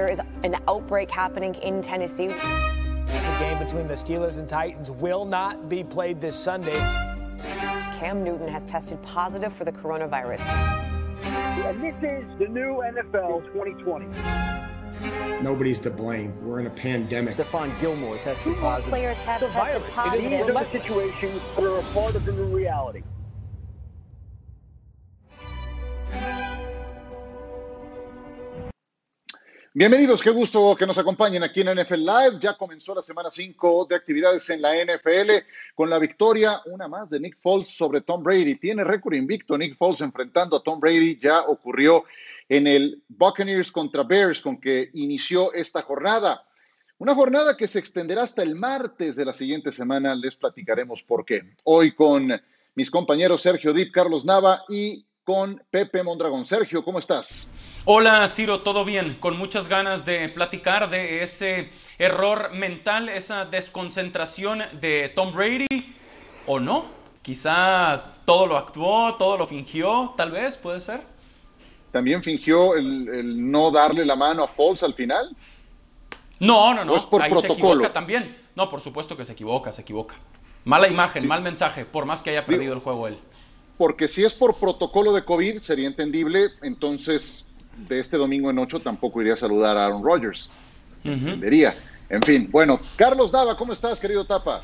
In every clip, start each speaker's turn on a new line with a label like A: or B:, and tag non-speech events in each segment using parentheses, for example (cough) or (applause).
A: There is an outbreak happening in Tennessee.
B: The game between the Steelers and Titans will not be played this Sunday.
A: Cam Newton has tested positive for the coronavirus.
C: And this is the new NFL 2020.
D: Nobody's to blame. We're in a pandemic.
E: Stephon Gilmore tested
A: Two
E: positive.
A: players have
B: The
A: tested
B: virus. It is
C: These
A: positive.
C: are the situations that are a part of the new reality.
F: Bienvenidos, qué gusto que nos acompañen aquí en NFL Live. Ya comenzó la semana 5 de actividades en la NFL con la victoria, una más de Nick Foles sobre Tom Brady. Tiene récord invicto Nick Foles enfrentando a Tom Brady. Ya ocurrió en el Buccaneers contra Bears con que inició esta jornada. Una jornada que se extenderá hasta el martes de la siguiente semana. Les platicaremos por qué. Hoy con mis compañeros Sergio Dip, Carlos Nava y con Pepe Mondragón. Sergio, ¿cómo estás?
G: Hola Ciro, ¿todo bien? Con muchas ganas de platicar de ese error mental, esa desconcentración de Tom Brady, ¿o no? Quizá todo lo actuó, todo lo fingió, tal vez, puede ser.
F: También fingió el, el no darle la mano a Foles al final.
G: No, no, no,
F: ¿O es por
G: ahí se
F: protocolo?
G: equivoca también. No, por supuesto que se equivoca, se equivoca. Mala imagen,
F: Sí.
G: mal mensaje, por más que haya
F: Digo-
G: perdido el juego él.
F: Porque si es por protocolo de COVID, sería entendible. Entonces, de este domingo en 8 tampoco iría a saludar a Aaron Rodgers. Entendería. En fin, bueno, Carlos Dava, ¿cómo estás, querido Tapa?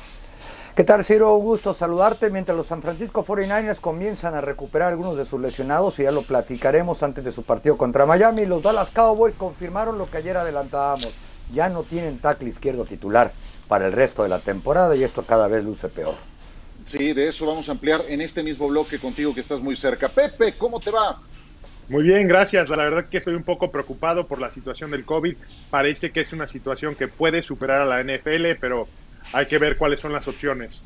E: ¿Qué tal, Ciro? Un gusto saludarte. Mientras los San Francisco 49ers comienzan a recuperar algunos de sus lesionados, y ya lo platicaremos antes de su partido contra Miami, los Dallas Cowboys confirmaron lo que ayer adelantábamos. Ya no tienen tackle izquierdo titular para el resto de la temporada y esto cada vez luce peor.
F: Sí, de eso vamos a ampliar en este mismo bloque contigo que estás muy cerca. Pepe, ¿cómo te va?
H: Muy bien, gracias. La verdad que estoy un poco preocupado por la situación del COVID. Parece que es una situación que puede superar a la NFL, pero hay que ver cuáles son las opciones.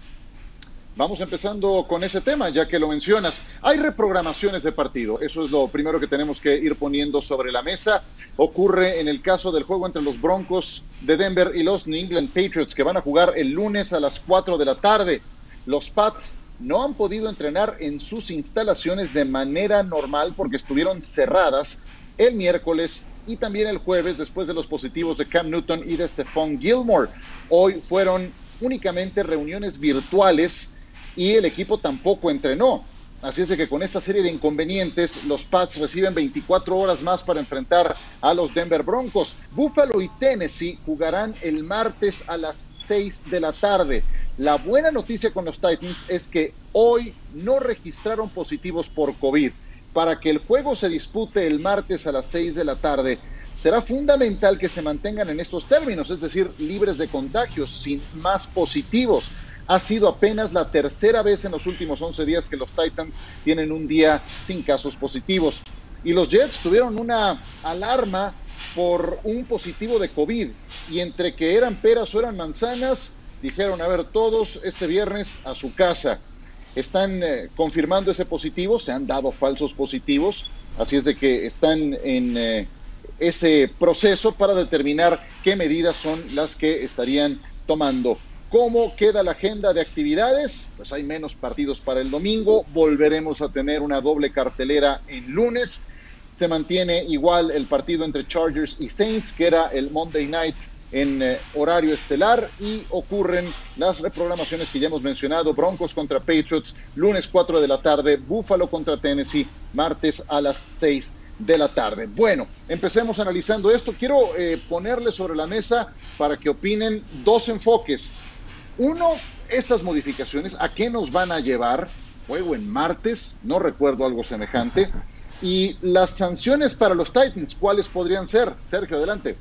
F: Vamos empezando con ese tema, ya que lo mencionas. Hay reprogramaciones de partido, eso es lo primero que tenemos que ir poniendo sobre la mesa. Ocurre en el caso del juego entre los Broncos de Denver y los New England Patriots, que van a jugar el lunes a las 4 de la tarde. Los Pats no han podido entrenar en sus instalaciones de manera normal porque estuvieron cerradas el miércoles y también el jueves después de los positivos de Cam Newton y de Stephon Gilmore. Hoy fueron únicamente reuniones virtuales y el equipo tampoco entrenó. Así es de que con esta serie de inconvenientes, los Pats reciben 24 horas más para enfrentar a los Denver Broncos. Buffalo y Tennessee jugarán el martes a las 6 de la tarde. La buena noticia con los Titans es que hoy no registraron positivos por COVID. Para que el juego se dispute el martes a las 6 de la tarde, será fundamental que se mantengan en estos términos, es decir, libres de contagios, sin más positivos. Ha sido apenas la tercera vez en los últimos 11 días que los Titans tienen un día sin casos positivos. Y los Jets tuvieron una alarma por un positivo de COVID. Y entre que eran peras o eran manzanas, dijeron, a ver, todos este viernes a su casa. Están eh, confirmando ese positivo, se han dado falsos positivos, así es de que están en eh, ese proceso para determinar qué medidas son las que estarían tomando. ¿Cómo queda la agenda de actividades? Pues hay menos partidos para el domingo, volveremos a tener una doble cartelera en lunes. Se mantiene igual el partido entre Chargers y Saints, que era el Monday Night en eh, horario estelar y ocurren las reprogramaciones que ya hemos mencionado, Broncos contra Patriots, lunes 4 de la tarde, Buffalo contra Tennessee, martes a las 6 de la tarde. Bueno, empecemos analizando esto. Quiero eh, ponerle sobre la mesa para que opinen dos enfoques. Uno, estas modificaciones, ¿a qué nos van a llevar? Juego en martes, no recuerdo algo semejante. Y las sanciones para los Titans, ¿cuáles podrían ser? Sergio, adelante.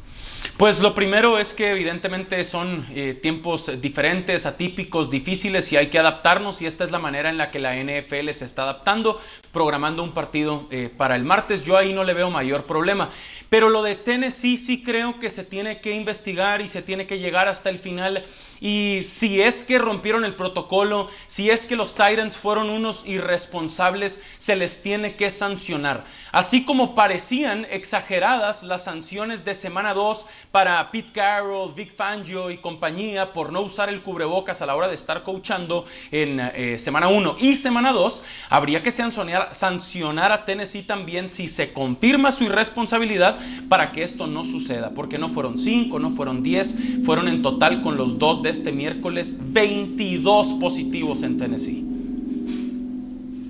G: Pues lo primero es que evidentemente son eh, tiempos diferentes, atípicos, difíciles y hay que adaptarnos y esta es la manera en la que la NFL se está adaptando, programando un partido eh, para el martes. Yo ahí no le veo mayor problema. Pero lo de Tennessee sí creo que se tiene que investigar y se tiene que llegar hasta el final Y si es que rompieron el protocolo, si es que los Titans fueron unos irresponsables, se les tiene que sancionar. Así como parecían exageradas las sanciones de semana 2 para Pete Carroll, Vic Fangio y compañía por no usar el cubrebocas a la hora de estar coachando en eh, semana 1 y semana 2, habría que sancionar, sancionar a Tennessee también si se confirma su irresponsabilidad para que esto no suceda, porque no fueron 5, no fueron 10, fueron en total con los dos de este miércoles 22 positivos en Tennessee.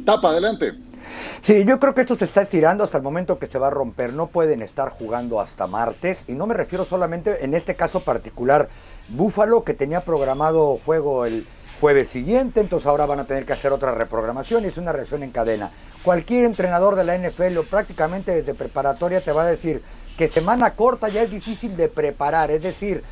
F: Tapa, adelante.
E: Sí, yo creo que esto se está estirando hasta el momento que se va a romper. No pueden estar jugando hasta martes. Y no me refiero solamente en este caso particular. Búfalo, que tenía programado juego el jueves siguiente, entonces ahora van a tener que hacer otra reprogramación y es una reacción en cadena. Cualquier entrenador de la NFL o prácticamente desde preparatoria te va a decir que semana corta ya es difícil de preparar. Es decir,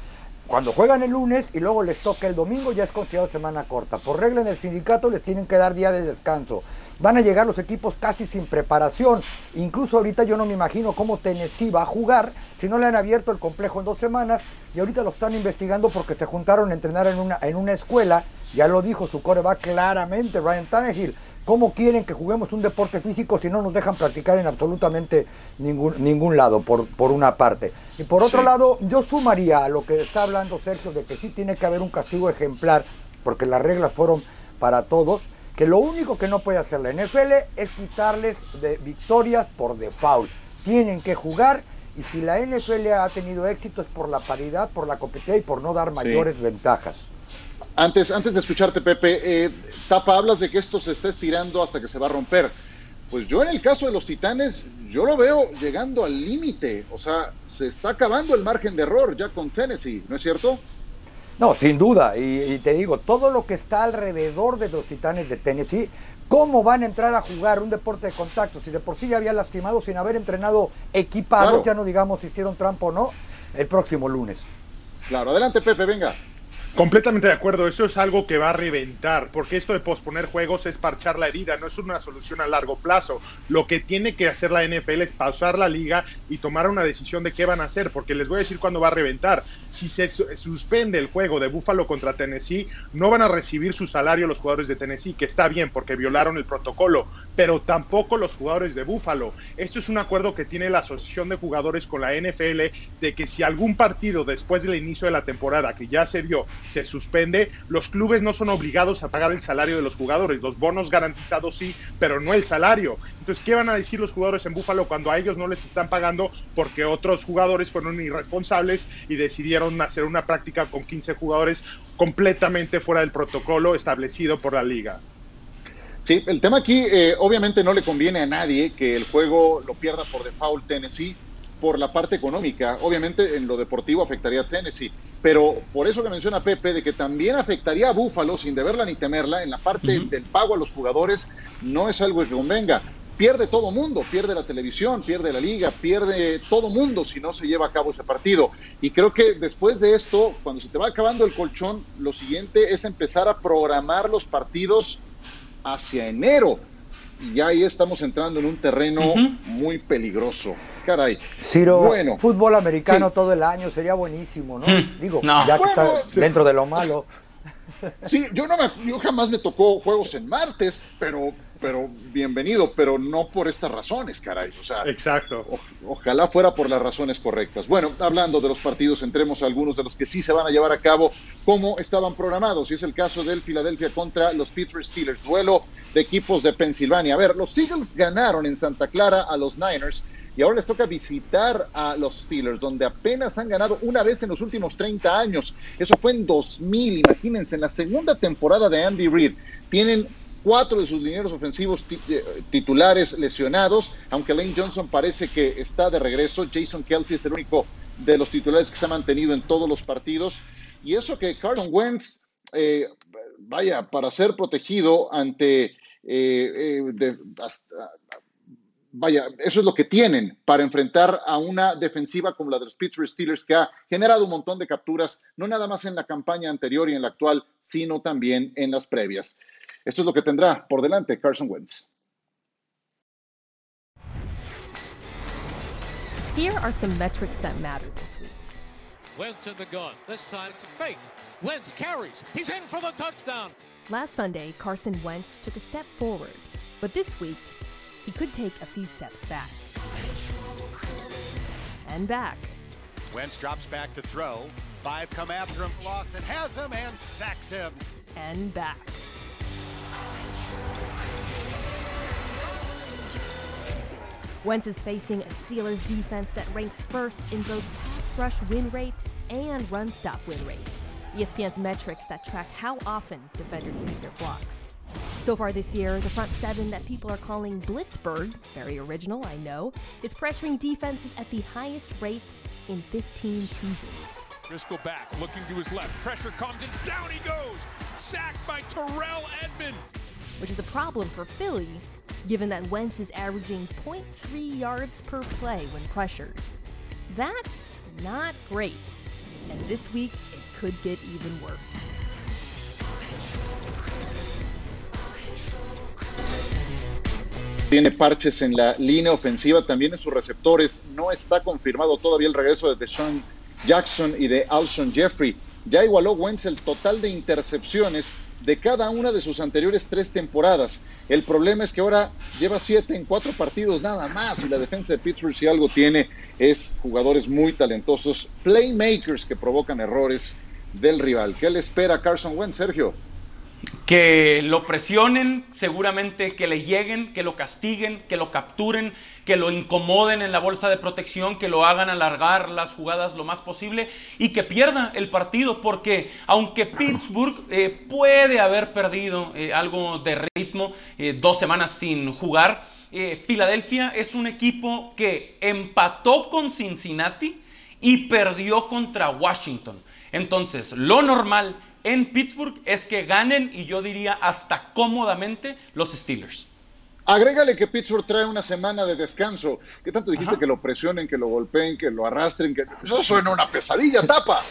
E: cuando juegan el lunes y luego les toca el domingo ya es considerado semana corta. Por regla en el sindicato les tienen que dar día de descanso. Van a llegar los equipos casi sin preparación. Incluso ahorita yo no me imagino cómo Tennessee va a jugar si no le han abierto el complejo en dos semanas y ahorita lo están investigando porque se juntaron a entrenar en una, en una escuela. Ya lo dijo su core va claramente, Ryan Tannehill. ¿Cómo quieren que juguemos un deporte físico si no nos dejan practicar en absolutamente ningún, ningún lado, por, por una parte? Y por otro lado, yo sumaría a lo que está hablando Sergio de que sí tiene que haber un castigo ejemplar, porque las reglas fueron para todos, que lo único que no puede hacer la NFL es quitarles de victorias por default. Tienen que jugar y si la NFL ha tenido éxito es por la paridad, por la competitividad y por no dar mayores ventajas.
F: Antes, antes de escucharte, Pepe, eh, Tapa, hablas de que esto se está estirando hasta que se va a romper. Pues yo en el caso de los Titanes, yo lo veo llegando al límite. O sea, se está acabando el margen de error ya con Tennessee, ¿no es cierto?
E: No, sin duda. Y, y, te digo, todo lo que está alrededor de los Titanes de Tennessee, ¿cómo van a entrar a jugar un deporte de contacto? Si de por sí ya había lastimado sin haber entrenado equipados, claro. ya no digamos si hicieron trampa o no, el próximo lunes.
F: Claro, adelante Pepe, venga.
H: Completamente de acuerdo, eso es algo que va a reventar, porque esto de posponer juegos es parchar la herida, no es una solución a largo plazo. Lo que tiene que hacer la NFL es pausar la liga y tomar una decisión de qué van a hacer, porque les voy a decir cuándo va a reventar. Si se suspende el juego de Buffalo contra Tennessee, no van a recibir su salario los jugadores de Tennessee, que está bien porque violaron el protocolo, pero tampoco los jugadores de Buffalo. Esto es un acuerdo que tiene la Asociación de Jugadores con la NFL de que si algún partido después del inicio de la temporada que ya se dio se suspende, los clubes no son obligados a pagar el salario de los jugadores, los bonos garantizados sí, pero no el salario. Entonces, ¿qué van a decir los jugadores en Búfalo cuando a ellos no les están pagando porque otros jugadores fueron irresponsables y decidieron hacer una práctica con 15 jugadores completamente fuera del protocolo establecido por la liga?
F: Sí, el tema aquí eh, obviamente no le conviene a nadie que el juego lo pierda por default Tennessee por la parte económica. Obviamente en lo deportivo afectaría a Tennessee, pero por eso que menciona Pepe, de que también afectaría a Búfalo sin deberla ni temerla, en la parte uh -huh. del pago a los jugadores, no es algo que convenga. Pierde todo mundo, pierde la televisión, pierde la liga, pierde todo mundo si no se lleva a cabo ese partido. Y creo que después de esto, cuando se te va acabando el colchón, lo siguiente es empezar a programar los partidos hacia enero. Y ahí estamos entrando en un terreno uh -huh. muy peligroso. Caray.
E: Ciro, bueno, fútbol americano sí. todo el año sería buenísimo, ¿no?
G: Hmm.
E: Digo,
G: no.
E: ya que
F: Bueno,
E: está
F: sí.
E: dentro de lo malo. (laughs)
F: Sí, yo no me, yo jamás me tocó juegos en martes, pero, pero bienvenido, pero no por estas razones, caray. O sea,
H: Exacto.
F: o- ojalá fuera por las razones correctas. Bueno, hablando de los partidos, entremos a algunos de los que sí se van a llevar a cabo como estaban programados, y es el caso del Philadelphia contra los Pittsburgh Steelers, duelo de equipos de Pensilvania. A ver, los Eagles ganaron en Santa Clara a los Niners. Y ahora les toca visitar a los Steelers, donde apenas han ganado una vez en los últimos 30 años. Eso fue en 2000, imagínense, en la segunda temporada de Andy Reid. Tienen cuatro de sus linieros ofensivos eh, titulares lesionados, aunque Lane Johnson parece que está de regreso. Jason Kelsey es el único de los titulares que se ha mantenido en todos los partidos. Y eso que Carson Wentz, eh, vaya, para ser protegido ante... eh, hasta- vaya, eso es lo que tienen para enfrentar a una defensiva como la de los Pittsburgh Steelers que ha generado un montón de capturas, no nada más en la campaña anterior y en la actual, sino también en las previas. Esto es lo que tendrá por delante Carson Wentz.
I: Here are some metrics that matter this week. Wentz in the gun. This time it's a fake. Wentz carries. He's in for the touchdown.
J: Last Sunday, Carson Wentz took a step forward, but this week, he could take a few steps back. And back.
K: Wentz drops back to throw. Five come after him. Lawson has him and sacks him.
J: And back. Wentz is facing a Steelers defense that ranks first in both pass rush win rate and run stop win rate. ESPN's metrics that track how often defenders make their blocks. So far this year, the front seven that people are calling Blitzburg, very original, I know, is pressuring defenses at the highest rate in 15 seasons.
L: Driscoll back, looking to his left. Pressure comes and down he goes. Sacked by Terrell Edmonds.
J: Which is a problem for Philly, given that Wentz is averaging 0.3 yards per play when pressured. That's not great. And this week, it could get even worse.
F: Tiene parches en la línea ofensiva, también en sus receptores. No está confirmado todavía el regreso de Deshaun Jackson y de Alshon Jeffrey. Ya igualó Wentz el total de intercepciones de cada una de sus anteriores tres temporadas. El problema es que ahora lleva siete en cuatro partidos nada más y la defensa de Pittsburgh si algo tiene es jugadores muy talentosos, playmakers que provocan errores del rival. ¿Qué le espera Carson Wentz, Sergio?
G: Que lo presionen, seguramente que le lleguen, que lo castiguen, que lo capturen, que lo incomoden en la bolsa de protección, que lo hagan alargar las jugadas lo más posible y que pierda el partido, porque aunque Pittsburgh eh, puede haber perdido eh, algo de ritmo, eh, dos semanas sin jugar, Filadelfia es un equipo que empató con Cincinnati y perdió contra Washington. Entonces, lo normal en Pittsburgh es que ganen y yo diría hasta cómodamente los Steelers.
F: Agrégale que Pittsburgh trae una semana de descanso. ¿Qué tanto dijiste Ajá. que lo presionen, que lo golpeen, que lo arrastren? Que... Eso suena una pesadilla, tapa. (laughs)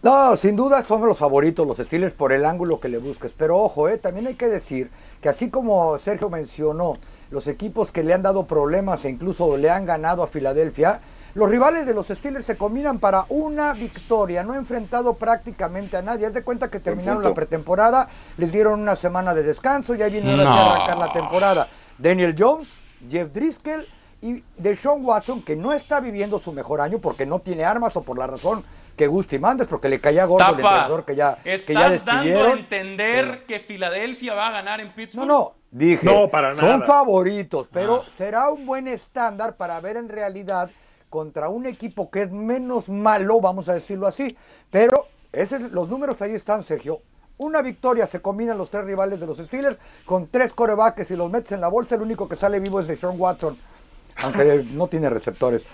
E: No, sin duda son los favoritos los Steelers por el ángulo que le busques. Pero ojo, eh, también hay que decir que así como Sergio mencionó, los equipos que le han dado problemas e incluso le han ganado a Filadelfia, los rivales de los Steelers se combinan para una victoria, no ha enfrentado prácticamente a nadie. Haz de cuenta que terminaron la pretemporada, les dieron una semana de descanso y ahí viene no. a arrancar la temporada. Daniel Jones, Jeff Driscoll y Deshaun Watson, que no está viviendo su mejor año porque no tiene armas o por la razón que Gusti mandes, porque le caía gordo
G: Tapa,
E: el entrenador que ya, que ya despidieron.
G: dando a entender pero... que Filadelfia va a ganar en Pittsburgh?
E: No, no, dije,
H: no, para
E: son
H: nada.
E: favoritos, pero
H: Ah.
E: será un buen estándar para ver en realidad contra un equipo que es menos malo, vamos a decirlo así. Pero ese, los números ahí están, Sergio. Una victoria se combinan los tres rivales de los Steelers con tres corebacks y los metes en la bolsa. El único que sale vivo es de Sean Watson, aunque no tiene receptores.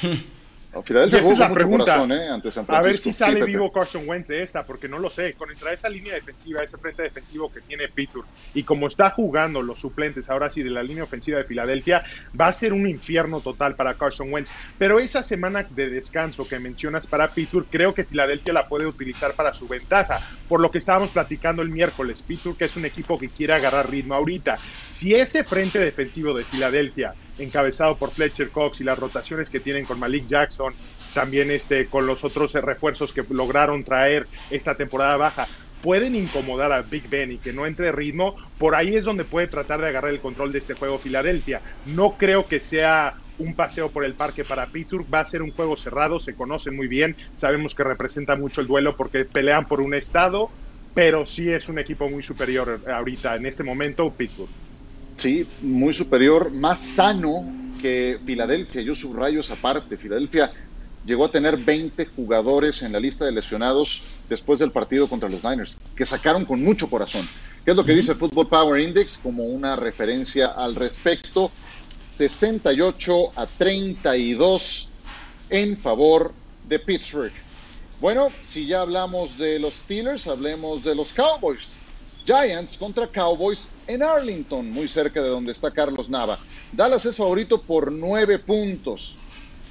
E: (laughs)
F: No, Filadelfia
H: Y esa es la pregunta.
F: corazón, ¿eh? ante San
H: A ver si sale vivo Carson Wentz de esta, porque no lo sé. Contra esa línea defensiva, ese frente defensivo que tiene Pittsburgh, y como está jugando los suplentes ahora sí de la línea ofensiva de Filadelfia, va a ser un infierno total para Carson Wentz. Pero esa semana de descanso que mencionas para Pittsburgh, creo que Filadelfia la puede utilizar para su ventaja. Por lo que estábamos platicando el miércoles, Pittsburgh es un equipo que quiere agarrar ritmo ahorita. Si ese frente defensivo de Filadelfia, encabezado por Fletcher Cox y las rotaciones que tienen con Malik Jackson, también este, con los otros eh, refuerzos que lograron traer esta temporada baja, pueden incomodar a Big Ben y que no entre ritmo, por ahí es donde puede tratar de agarrar el control de este juego Filadelfia. No creo que sea un paseo por el parque para Pittsburgh, va a ser un juego cerrado, se conocen muy bien, sabemos que representa mucho el duelo porque pelean por un estado, pero sí es un equipo muy superior ahorita, en este momento, Pittsburgh.
F: Sí, muy superior, más sano que Filadelfia. Yo subrayo esa parte. Filadelfia llegó a tener 20 jugadores en la lista de lesionados después del partido contra los Niners, que sacaron con mucho corazón. ¿Qué es lo que dice el Football Power Index como una referencia al respecto? 68 a 32 en favor de Pittsburgh. Bueno, si ya hablamos de los Steelers, hablemos de los Cowboys. Giants contra Cowboys en Arlington, muy cerca de donde está Carlos Nava. Dallas es favorito por nueve puntos.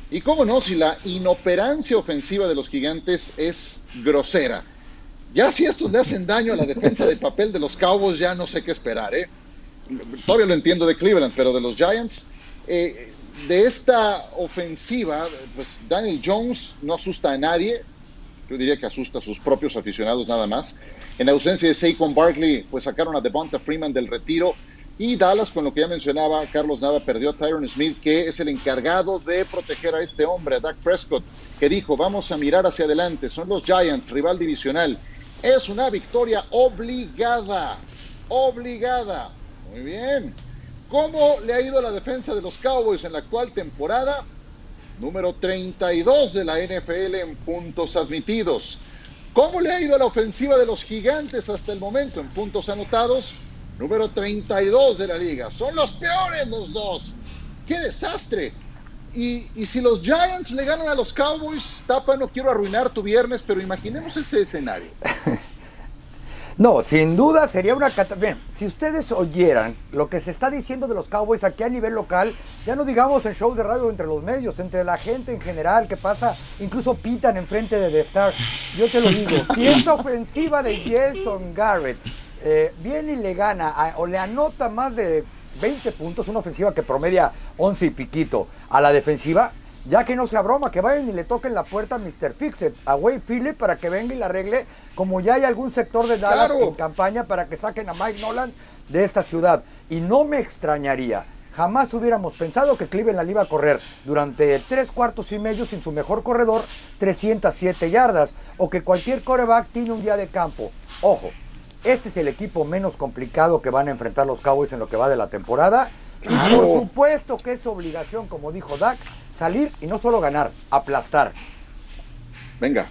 F: Y cómo no, si la inoperancia ofensiva de los gigantes es grosera. Ya si estos le hacen daño a la defensa de papel de los Cowboys, ya no sé qué esperar, ¿eh? Todavía lo entiendo de Cleveland, pero de los Giants, eh, de esta ofensiva, pues Daniel Jones no asusta a nadie, yo diría que asusta a sus propios aficionados nada más. En ausencia de Saquon Barkley, pues sacaron a Devonta Freeman del retiro. Y Dallas, con lo que ya mencionaba Carlos Nava, perdió a Tyron Smith, que es el encargado de proteger a este hombre, a Dak Prescott, que dijo, vamos a mirar hacia adelante, son los Giants, rival divisional. Es una victoria obligada, obligada. Muy bien. ¿Cómo le ha ido a la defensa de los Cowboys en la actual temporada? Número 32 de la NFL en puntos admitidos. ¿Cómo le ha ido a la ofensiva de los gigantes hasta el momento en puntos anotados? Número 32 de la liga. Son los peores los dos. ¡Qué desastre! Y, y, si los Giants le ganan a los Cowboys, Tapa, no quiero arruinar tu viernes, pero imaginemos ese escenario. (laughs)
E: No, sin duda sería una catástrofe. Si ustedes oyeran lo que se está diciendo de los Cowboys aquí a nivel local, ya no digamos en shows de radio entre los medios, entre la gente en general, que pasa, incluso pitan enfrente de The Star. Yo te lo digo, si esta ofensiva de Jason Garrett eh, viene y le gana o le anota más de 20 puntos, una ofensiva que promedia 11 y piquito a la defensiva, ya que no sea broma, que vayan y le toquen la puerta a Mr. Fixit, a Wade Phillips, para que venga y la arregle, como ya hay algún sector de Dallas
F: Claro.
E: en campaña para que saquen a Mike Nolan de esta ciudad. Y no me extrañaría, jamás hubiéramos pensado que Cleveland iba a correr durante tres cuartos y medio sin su mejor corredor, 307 yardas, o que cualquier coreback tiene un día de campo. Ojo, este es el equipo menos complicado que van a enfrentar los Cowboys en lo que va de la temporada. Y por supuesto que es obligación, como dijo Dak, salir y no solo ganar, aplastar.
F: Venga.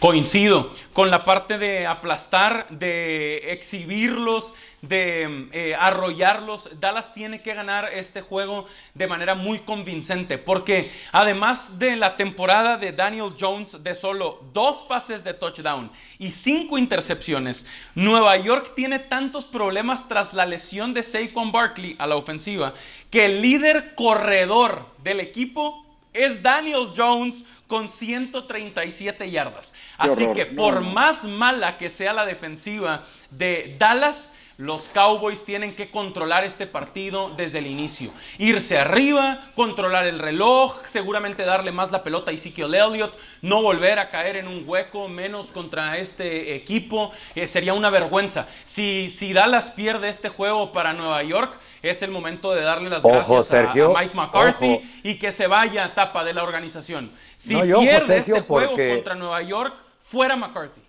G: Coincido con la parte de aplastar, de exhibirlos, de eh, arrollarlos. Dallas tiene que ganar este juego de manera muy convincente, porque además de la temporada de Daniel Jones de solo dos pases de touchdown y cinco intercepciones, Nueva York tiene tantos problemas tras la lesión de Saquon Barkley a la ofensiva, que el líder corredor del equipo es Daniel Jones con 137 yardas. Así que por más mala que sea la defensiva de Dallas, los Cowboys tienen que controlar este partido desde el inicio. Irse arriba, controlar el reloj, seguramente darle más la pelota a Ezekiel Elliott, no volver a caer en un hueco, menos contra este equipo. Eh, sería una vergüenza. Si, si Dallas pierde este juego para Nueva York, es el momento de darle las
E: Ojo,
G: gracias a-
E: Sergio,
G: a, Mike McCarthy
E: ojo.
G: y que se vaya a tapa de la organización. Si
E: No, y ojo,
G: pierde
E: Sergio,
G: este juego
E: porque-
G: contra Nueva York, fuera McCarthy.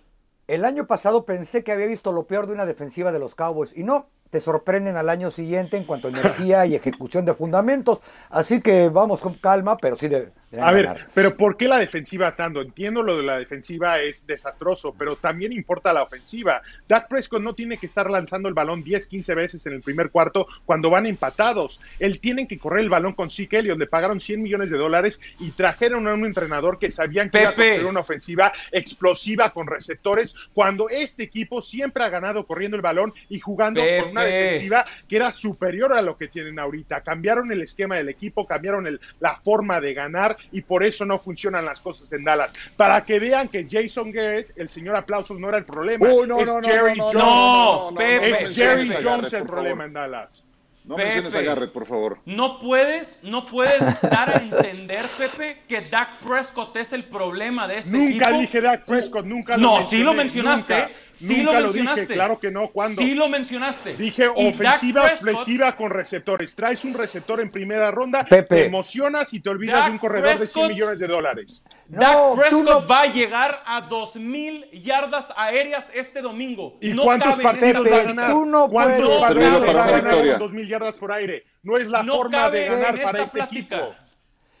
E: El año pasado pensé que había visto lo peor de una defensiva de los Cowboys y no, te sorprenden al año siguiente en cuanto a energía y ejecución de fundamentos. Así que vamos con calma, pero sí de,
H: A ver, pero ¿por qué la defensiva tanto? Entiendo lo de la defensiva es desastroso, pero también importa la ofensiva. Dak Prescott no tiene que estar lanzando el balón 10, 15 veces en el primer cuarto cuando van empatados. Él tiene que correr el balón con Zeke Elliott. Le pagaron 100 millones de dólares y trajeron a un entrenador que sabían que iba a
G: Pepe.
H: construir una ofensiva explosiva con receptores cuando este equipo siempre ha ganado corriendo el balón y jugando con una
G: Pepe.
H: defensiva que era superior a lo que tienen ahorita. Cambiaron el esquema del equipo, cambiaron el- la forma de ganar y por eso no funcionan las cosas en Dallas. Para que vean que Jason Garrett, el señor aplausos, no era el problema.
F: Uy, no,
H: es
F: no, no,
H: Jerry
F: no, no,
H: Jones.
G: no, no, no,
H: es
G: no
H: Jerry Jones el problema en Dallas.
F: No menciones a
G: Pepe.
F: Garrett, por favor.
G: No puedes, no puedes dar a entender, Pepe, que Dak Prescott es el problema de este
H: Nunca
G: equipo.
H: dije Dak Prescott, nunca lo
G: No,
H: mencioné.
G: sí lo mencionaste,
H: nunca,
G: sí
H: nunca
G: lo
H: dije, claro que no, ¿cuándo?
G: Sí lo mencionaste.
H: Dije
G: Y
H: ofensiva ofensiva con receptores. Traes un receptor en primera ronda,
E: Pepe.
H: te emocionas y te olvidas
G: Dak
H: de un corredor de 100
G: Prescott-
H: millones de dólares.
E: No,
G: Dak
E: tú
G: Prescott
E: no-
G: va a llegar a 2000 yardas aéreas este domingo.
H: ¿Y
G: no
H: cuántos partidos va a
E: Pepe,
H: ganar?
E: tú no
H: ¿Cuántos partidos va a ganar
F: victoria.
H: con 2000 yardas por aire? No es la
G: no
H: forma de ganar para este
G: plática.
H: equipo.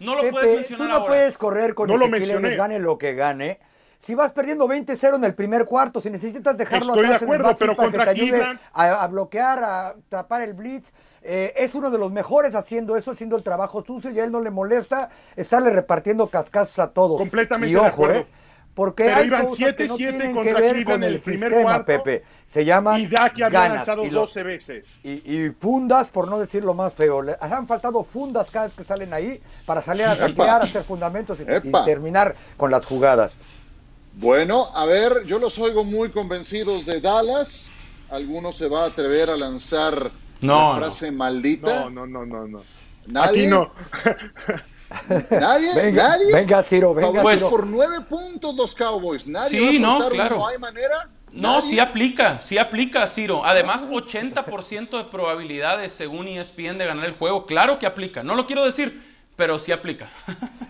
G: No lo puedes
E: Pepe,
G: mencionar
E: tú no
G: ahora.
E: puedes correr con
H: No lo mencioné.
E: Gane lo que gane. Si vas perdiendo 20-0 en el primer cuarto, si necesitas dejarlo
H: Estoy de
E: atrás en el
H: pero
E: para que
H: contra
E: te ayude a, a bloquear, a tapar el blitz, eh, es uno de los mejores haciendo eso, haciendo el trabajo sucio y a él no le molesta estarle repartiendo cascazos a todos.
H: Completamente
E: y
H: de
E: ojo,
H: acuerdo.
E: ¿eh? Porque
H: Pero
E: hay
H: iban
E: cosas que no
H: 7-7
E: tienen que
H: contra
E: ver
H: Cleveland
E: con el,
H: el primer
E: sistema,
H: cuarto.
E: Pepe. Se llaman
H: Y Dak había
E: ganas.
H: lanzado
E: y lo-
H: 12 veces.
E: y, y fundas, por no decir lo más feo. Le han faltado fundas cada vez que salen ahí para salir a
F: Epa.
E: taclear, hacer fundamentos y, terminar con las jugadas.
F: Bueno, a ver, yo los oigo muy convencidos de Dallas. ¿Alguno se va a atrever a lanzar
G: No,
F: la frase maldita?
H: No, no, no, no, no.
F: Nadie.
H: Aquí no. (laughs)
F: Nadie,
E: Venga,
F: nadie.
E: venga, Ciro, venga,
F: Pues
E: Ciro.
F: por nueve puntos los Cowboys. Nadie
G: Sí,
F: va a
G: no, claro.
F: no hay manera.
G: No,
F: Nadie.
G: sí aplica, sí aplica, Ciro. Además, 80% de probabilidades, según ESPN, de ganar el juego. Claro que aplica. No lo quiero decir, pero sí aplica.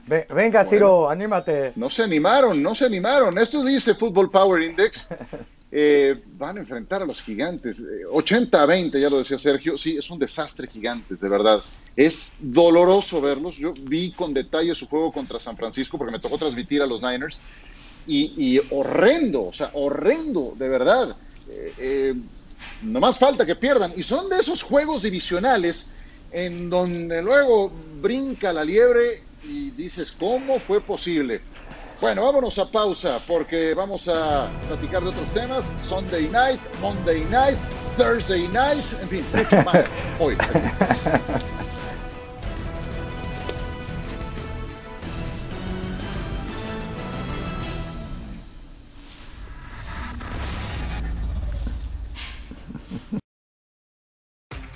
E: Ve- Venga, Ciro, anímate.
F: No se animaron, no se animaron. Esto dice Football Power Index. (laughs) Eh, van a enfrentar a los gigantes. Eh, 80 a 20, ya lo decía Sergio. Sí, es un desastre gigantes, de verdad. Es doloroso verlos. Yo vi con detalle su juego contra San Francisco porque me tocó transmitir a los Niners. Y, y horrendo, o sea, horrendo, de verdad. Eh, eh, no más falta que pierdan. Y son de esos juegos divisionales en donde luego brinca la liebre y dices, ¿cómo fue posible? Bueno, vámonos a pausa porque vamos a platicar de otros temas. Sunday night, Monday night, Thursday night, en fin, mucho (laughs) más hoy.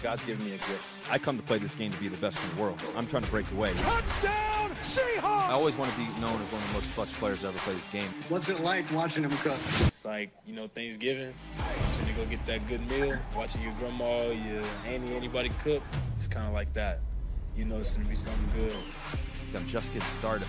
M: God's given me a gift. I come to play this game to be the best in the world. I'm trying to break away.
L: Touchdown, Seahawks!
M: I always want to be known as one of the most clutch players to ever play this game.
N: What's it like watching him cook?
O: It's like, you know, Thanksgiving. Sitting to go get that good meal, watching your grandma, your auntie, anybody cook. It's kind of like that. You know it's going to be something good.
M: I'm just getting started.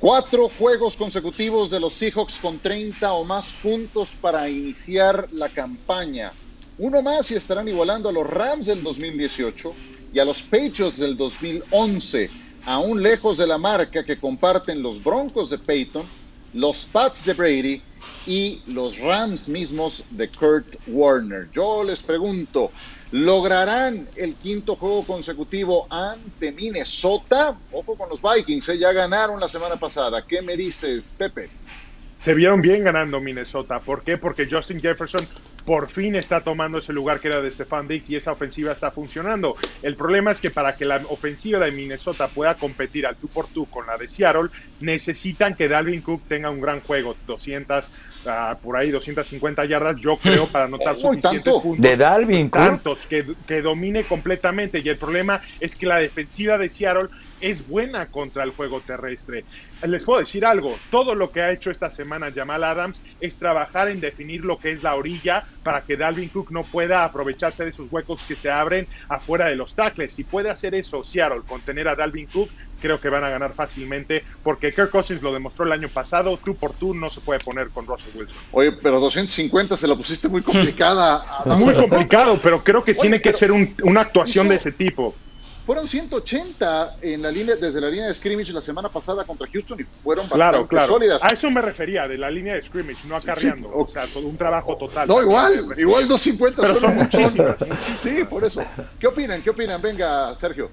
F: Cuatro juegos consecutivos de los Seahawks con 30 o más puntos para iniciar la campaña. Uno más y estarán igualando a los Rams del 2018 y a los Patriots del 2011, aún lejos de la marca que comparten los Broncos de Peyton, los Pats de Brady y los Rams mismos de Kurt Warner. Yo les pregunto, ¿lograrán el quinto juego consecutivo ante Minnesota? Ojo con los Vikings, ¿eh? ya ganaron la semana pasada. ¿Qué me dices, Pepe?
H: Se vieron bien ganando Minnesota. ¿Por qué? Porque Justin Jefferson por fin está tomando ese lugar que era de Stefan Diggs y esa ofensiva está funcionando. El problema es que para que la ofensiva de Minnesota pueda competir al tú por tú con la de Seattle, necesitan que Dalvin Cook tenga un gran juego, 200, ah, por ahí 250 yardas, yo creo, para anotar (laughs)
E: Uy,
H: suficientes
E: ¿tanto?
H: puntos.
E: ¿De Dalvin Cook?
H: Tantos, que, que domine completamente. Y el problema es que la defensiva de Seattle es buena contra el juego terrestre. Les puedo decir algo, todo lo que ha hecho esta semana Jamal Adams es trabajar en definir lo que es la orilla para que Dalvin Cook no pueda aprovecharse de esos huecos que se abren afuera de los tackles. Si puede hacer eso Seattle, contener a Dalvin Cook, creo que van a ganar fácilmente porque Kirk Cousins lo demostró el año pasado, tú por tú no se puede poner con Russell Wilson.
F: Oye, pero 250 se la pusiste muy complicada.
H: Muy complicado, pero creo que
F: Oye,
H: tiene que
F: pero
H: ser un- una actuación
F: hizo-
H: de ese tipo.
F: Fueron 180 en la línea, desde la línea de scrimmage la semana pasada contra Houston y fueron bastante
H: claro.
F: sólidas.
H: A eso me refería, de la línea de scrimmage, no acarreando.
F: Sí,
H: o sea, todo un trabajo total.
F: No, igual, igual 250
H: Pero son
F: montón. (laughs)
H: muchísimas,
F: Sí, por eso. ¿Qué opinan? ¿Qué opinan? Venga, Sergio.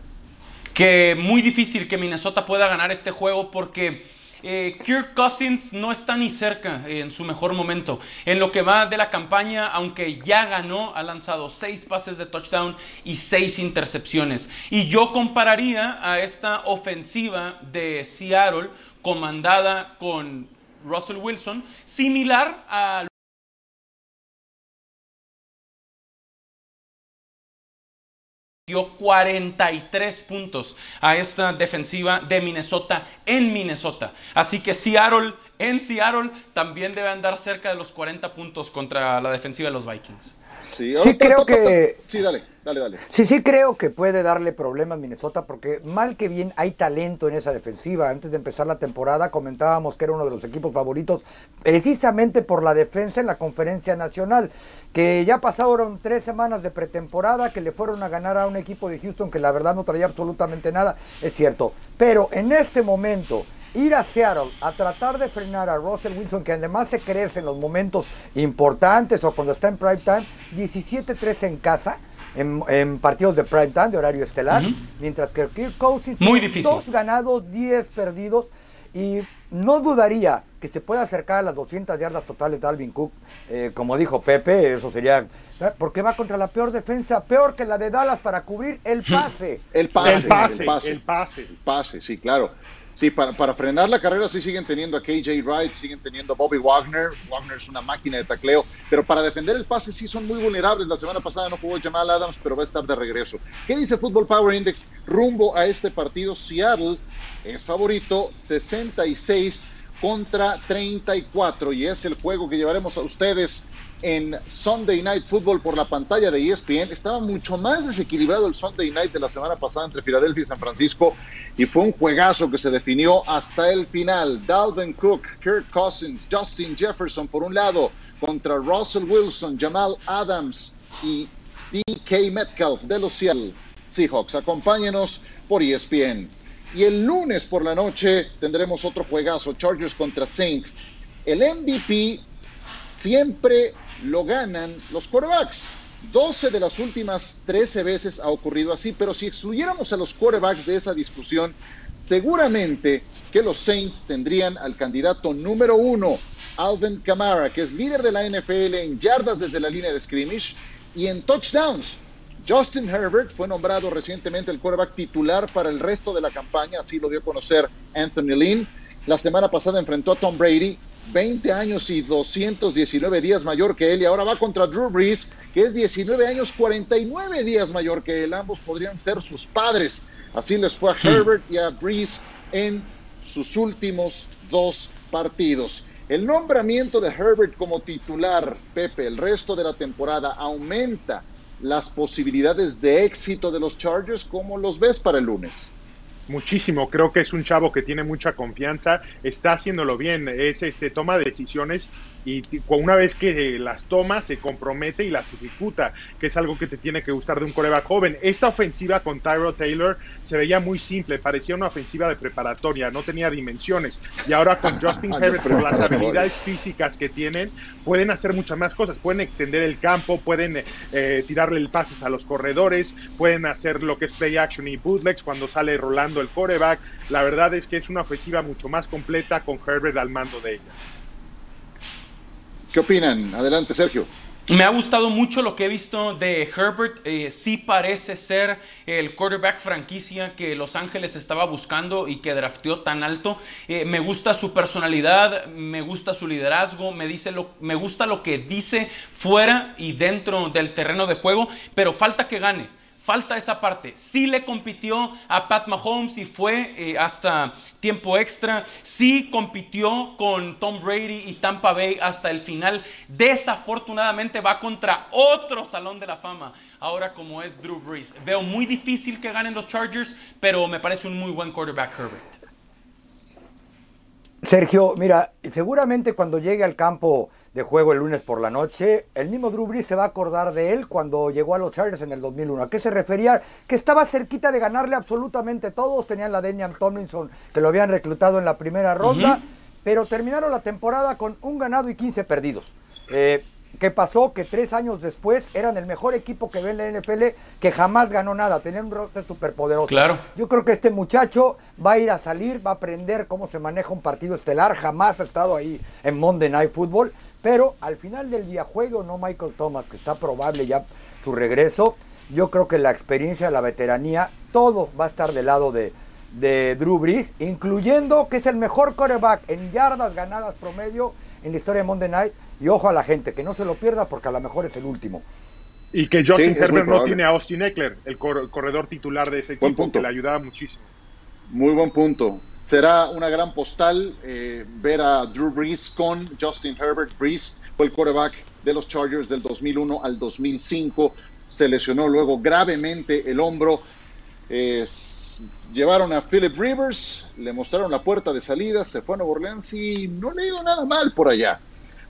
G: que muy difícil que Minnesota pueda ganar este juego porque eh, Kirk Cousins no está ni cerca en su mejor momento. En lo que va de la campaña, aunque ya ganó, ha lanzado seis pases de touchdown y seis intercepciones. Y yo compararía a esta ofensiva de Seattle comandada con Russell Wilson, similar a dio 43 puntos a esta defensiva de Minnesota en Minnesota. Así que Seattle en Seattle también debe andar cerca de los 40 puntos contra la defensiva de los Vikings.
F: Sí,
E: Sí, creo que-
F: Sí, dale, dale, dale.
E: Sí, sí creo que puede darle problemas Minnesota porque mal que bien hay talento en esa defensiva. Antes de empezar la temporada comentábamos que era uno de los equipos favoritos precisamente por la defensa en la conferencia nacional, que ya pasaron tres semanas de pretemporada, que le fueron a ganar a un equipo de Houston que la verdad no traía absolutamente nada, es cierto. Pero en este momento ir a Seattle a tratar de frenar a Russell Wilson, que además se crece en los momentos importantes o cuando está en prime time, 17-3 en casa, en, en partidos de prime time, de horario estelar, mientras que Kirk Cousins
G: Muy
E: tiene
G: difícil.
E: dos ganados, 10 perdidos, y no dudaría que se pueda acercar a las 200 yardas totales de Alvin Cook, eh, como dijo Pepe, eso sería... Porque va contra la peor defensa, peor que la de Dallas para cubrir el pase.
F: El pase,
H: El pase,
F: el pase,
H: el pase.
F: el pase, sí, claro. Sí, para, para, frenar la carrera sí siguen teniendo a KJ Wright, siguen teniendo a Bobby Wagner. Wagner es una máquina de tacleo, pero para defender el pase sí son muy vulnerables. La semana pasada no jugó Jamal Adams, pero va a estar de regreso. ¿Qué dice Football Power Index rumbo a este partido? Seattle es favorito 66 contra 34 y es el juego que llevaremos a ustedes en Sunday Night Football por la pantalla de ESPN. Estaba mucho más desequilibrado el Sunday Night de la semana pasada entre Filadelfia y San Francisco y fue un juegazo que se definió hasta el final. Dalvin Cook, Kirk Cousins, Justin Jefferson por un lado contra Russell Wilson, Jamal Adams y DK Metcalf de los Seattle Seahawks. Acompáñenos por ESPN. Y el lunes por la noche tendremos otro juegazo, Chargers contra Saints. El MVP siempre lo ganan los quarterbacks. 12 de las últimas 13 veces ha ocurrido así, pero si excluyéramos a los quarterbacks de esa discusión, seguramente que los Saints tendrían al candidato número uno, Alvin Kamara, que es líder de la NFL en yardas desde la línea de scrimmage y en touchdowns. Justin Herbert fue nombrado recientemente el quarterback titular para el resto de la campaña, así lo dio a conocer Anthony Lynn. La semana pasada enfrentó a Tom Brady, 20 años y 219 días mayor que él, y ahora va contra Drew Brees, que es 19 años 49 días mayor que él. Ambos podrían ser sus padres. Así les fue a Herbert y a Brees en sus últimos dos partidos. El nombramiento de Herbert como titular, Pepe, el resto de la temporada aumenta las posibilidades de éxito de los Chargers. ¿Cómo los ves para el lunes?
H: Muchísimo. Creo que es un chavo que tiene mucha confianza, está haciéndolo bien, es este toma decisiones y una vez que las toma se compromete y las ejecuta, que es algo que te tiene que gustar de un coreback joven. Esta ofensiva con Tyro Taylor se veía muy simple, parecía una ofensiva de preparatoria, no tenía dimensiones. Y ahora con (laughs) Justin Herbert, por las habilidades físicas que tienen, pueden hacer muchas más cosas. Pueden extender el campo, pueden eh, tirarle el pases a los corredores, pueden hacer lo que es play action y bootlegs cuando sale rolando el coreback. La verdad es que es una ofensiva mucho más completa con Herbert al mando de ella.
F: ¿Qué opinan? Adelante, Sergio.
G: Me ha gustado mucho lo que he visto de Herbert. Eh, sí parece ser el quarterback franquicia que Los Ángeles estaba buscando y que drafteó tan alto. Eh, me gusta su personalidad, me gusta su liderazgo, me, dice lo, me gusta lo que dice fuera y dentro del terreno de juego, pero falta que gane falta esa parte. Sí le compitió a Pat Mahomes y fue eh, hasta tiempo extra. Sí compitió con Tom Brady y Tampa Bay hasta el final. Desafortunadamente va contra otro salón de la fama. Ahora como es Drew Brees. Veo muy difícil que ganen los Chargers, pero me parece un muy buen quarterback Herbert.
E: Sergio, mira, seguramente cuando llegue al campo de juego el lunes por la noche, el mismo Drew Brees se va a acordar de él cuando llegó a los Chargers en el 2001. ¿A qué se refería? Que estaba cerquita de ganarle absolutamente todos. Tenían la Denian Tomlinson que lo habían reclutado en la primera ronda, pero terminaron la temporada con un ganado y 15 perdidos. Eh, ¿Qué pasó? Que tres años después eran el mejor equipo que ve en la NFL que jamás ganó nada. Tenían un roster superpoderoso.
G: Claro.
E: Yo creo que este muchacho va a ir a salir, va a aprender cómo se maneja un partido estelar. Jamás ha estado ahí en Monday Night Football. Pero al final del día, juego no Michael Thomas, que está probable ya su regreso, yo creo que la experiencia, la veteranía, todo va a estar del lado de, de Drew Brees, incluyendo que es el mejor quarterback en yardas ganadas promedio en la historia de Monday Night. Y ojo a la gente, que no se lo pierda porque a lo mejor es el último.
H: Y que Justin Herbert no tiene a Austin Eckler, el corredor titular de ese equipo, que le ayudaba muchísimo.
F: Muy buen punto. Será una gran postal eh, ver a Drew Brees con Justin Herbert. Brees fue el quarterback de los Chargers del 2001 al 2005. Se lesionó luego gravemente el hombro. llevaron a Philip Rivers, le mostraron la puerta de salida, se fue a Nueva Orleans y no le ha ido nada mal por allá.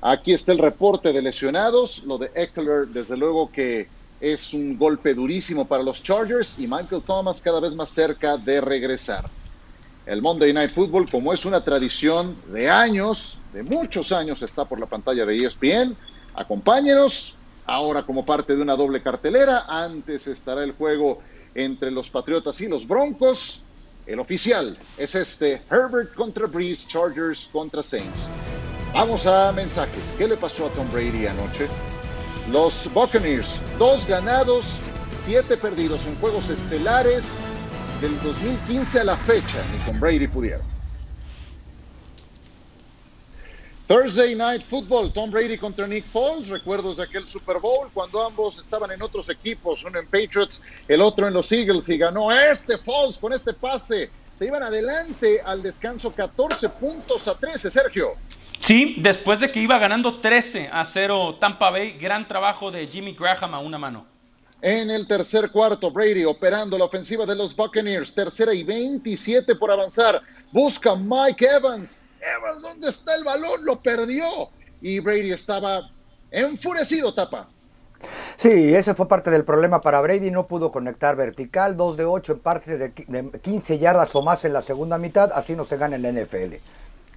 F: Aquí está el reporte de lesionados. Lo de Eckler, desde luego que es un golpe durísimo para los Chargers y Michael Thomas cada vez más cerca de regresar el Monday Night Football, como es una tradición de años, de muchos años, está por la pantalla de ESPN. Acompáñenos, ahora como parte de una doble cartelera. Antes estará el juego entre los Patriotas y los Broncos. El oficial es este, Herbert contra Breeze, Chargers contra Saints. Vamos a mensajes. ¿Qué le pasó a Tom Brady anoche? Los Buccaneers, dos ganados, siete perdidos en juegos estelares del 2015 a la fecha ni con Brady pudieron. Thursday Night Football, Tom Brady contra Nick Foles, recuerdos de aquel Super Bowl cuando ambos estaban en otros equipos, uno en Patriots, el otro en los Eagles y ganó este Foles con este pase. Se iban adelante al descanso 14 puntos a 13, Sergio.
G: Sí, después de que iba ganando 13 a 0 Tampa Bay, gran trabajo de Jimmy Graham a una mano.
F: En el tercer cuarto, Brady operando la ofensiva de los Buccaneers, tercera y 27 por avanzar. Busca Mike Evans. Evans, ¿dónde está el balón? Lo perdió. Y Brady estaba enfurecido, tapa.
E: Sí, ese fue parte del problema para Brady, no pudo conectar vertical, 2 de 8 en parte de 15 yardas o más en la segunda mitad, así no se gana en NFL.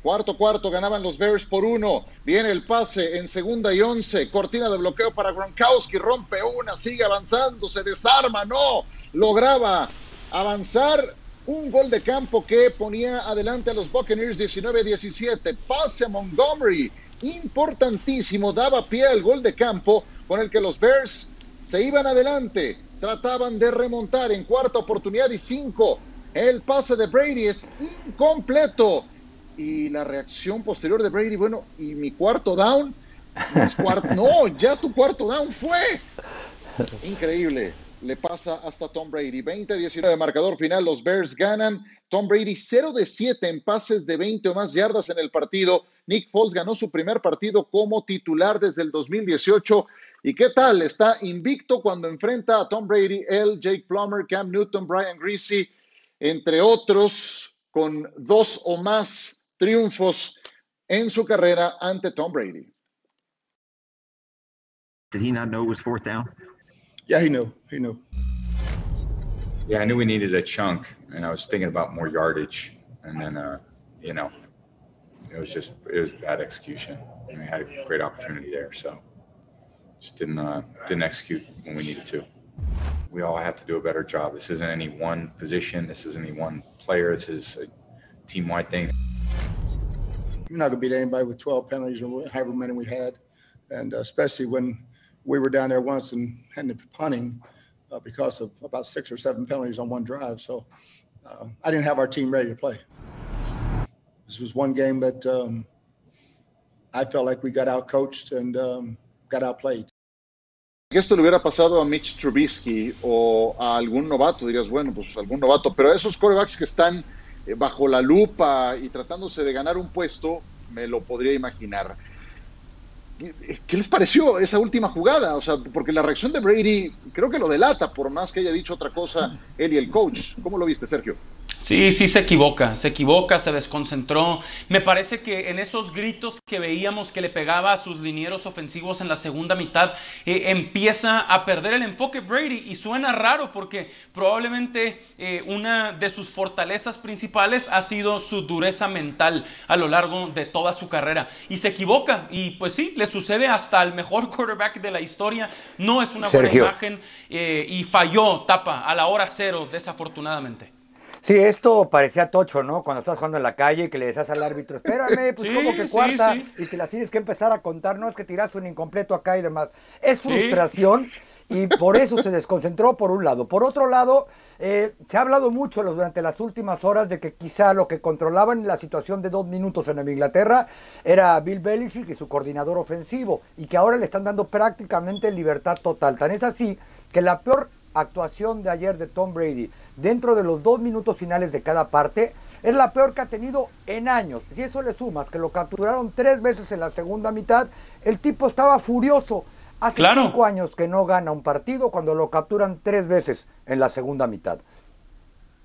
F: Cuarto cuarto ganaban los Bears por uno. Viene el pase en segunda y once. Cortina de bloqueo para Gronkowski. Rompe una, sigue avanzando, se desarma, no. Lograba avanzar un gol de campo que ponía adelante a los Buccaneers 19-17. Pase a Montgomery. Importantísimo. Daba pie al gol de campo con el que los Bears se iban adelante. Trataban de remontar en cuarta oportunidad y cinco. El pase de Brady es incompleto y la reacción posterior de Brady, bueno, y mi cuarto down, (laughs) no, ya tu cuarto down fue. Increíble, le pasa hasta Tom Brady. 20-19 marcador final, los Bears ganan. Tom Brady 0 de 7 en pases de 20 o más yardas en el partido. Nick Foles ganó su primer partido como titular desde el 2018. ¿Y qué tal? Está invicto cuando enfrenta a Tom Brady, él, Jake Plummer, Cam Newton, Brian Greasy, entre otros, con dos o más triunfos en su carrera ante Tom Brady.
N: Did he not know it was fourth down?
P: Yeah, he knew. He knew.
Q: Yeah, I knew we needed a chunk, and I was thinking about more yardage. And then, uh, you know, it was just it was bad execution. And we had a great opportunity there, so just didn't uh, didn't execute when we needed to. We all have to do a better job. This isn't any one position. This isn't any one player. This is a team-wide thing.
P: You're not going to beat anybody with 12 penalties or however many we had, and uh, especially when we were down there once and ended up punting uh, because of about six or seven penalties on one drive. So uh, I didn't have our team ready to play. This was one game that um, I felt like we got out coached and um, got outplayed.
F: Que esto le hubiera pasado a Mitch Trubisky o a algún novato, dirías, bueno, pues algún novato, pero esos corebacks que están bajo la lupa y tratándose de ganar un puesto, me lo podría imaginar. ¿Qué les pareció esa última jugada? O sea, porque la reacción de Brady creo que lo delata, por más que haya dicho otra cosa él y el coach. ¿Cómo lo viste, Sergio?
G: Sí, sí se equivoca, se equivoca, se desconcentró. Me parece que en esos gritos que veíamos que le pegaba a sus linieros ofensivos en la segunda mitad, eh, empieza a perder el enfoque Brady y suena raro porque probablemente eh, una de sus fortalezas principales ha sido su dureza mental a lo largo de toda su carrera. Y se equivoca y pues sí, le sucede hasta el mejor (laughs) quarterback de la historia. No es una buena imagen eh, y falló Tapa a la hora cero desafortunadamente.
E: Sí, esto parecía tocho, ¿no? Cuando estás jugando en la calle y que le decías al árbitro, espérame, pues como que cuarta, y que las tienes que empezar a contar, no es que tiraste un incompleto acá y demás. Es frustración y por eso se desconcentró por un lado. Por otro lado, eh, se ha hablado mucho durante las últimas horas de que quizá lo que controlaban la situación de dos minutos en Inglaterra era Bill Belichick y su coordinador ofensivo, y que ahora le están dando prácticamente libertad total. Tan es así que la peor actuación de ayer de Tom Brady dentro de los dos minutos finales de cada parte es la peor que ha tenido en años. Si eso le sumas que lo capturaron tres veces en la segunda mitad, el tipo estaba furioso. Hace cinco años que no gana un partido cuando lo capturan tres veces en la segunda mitad.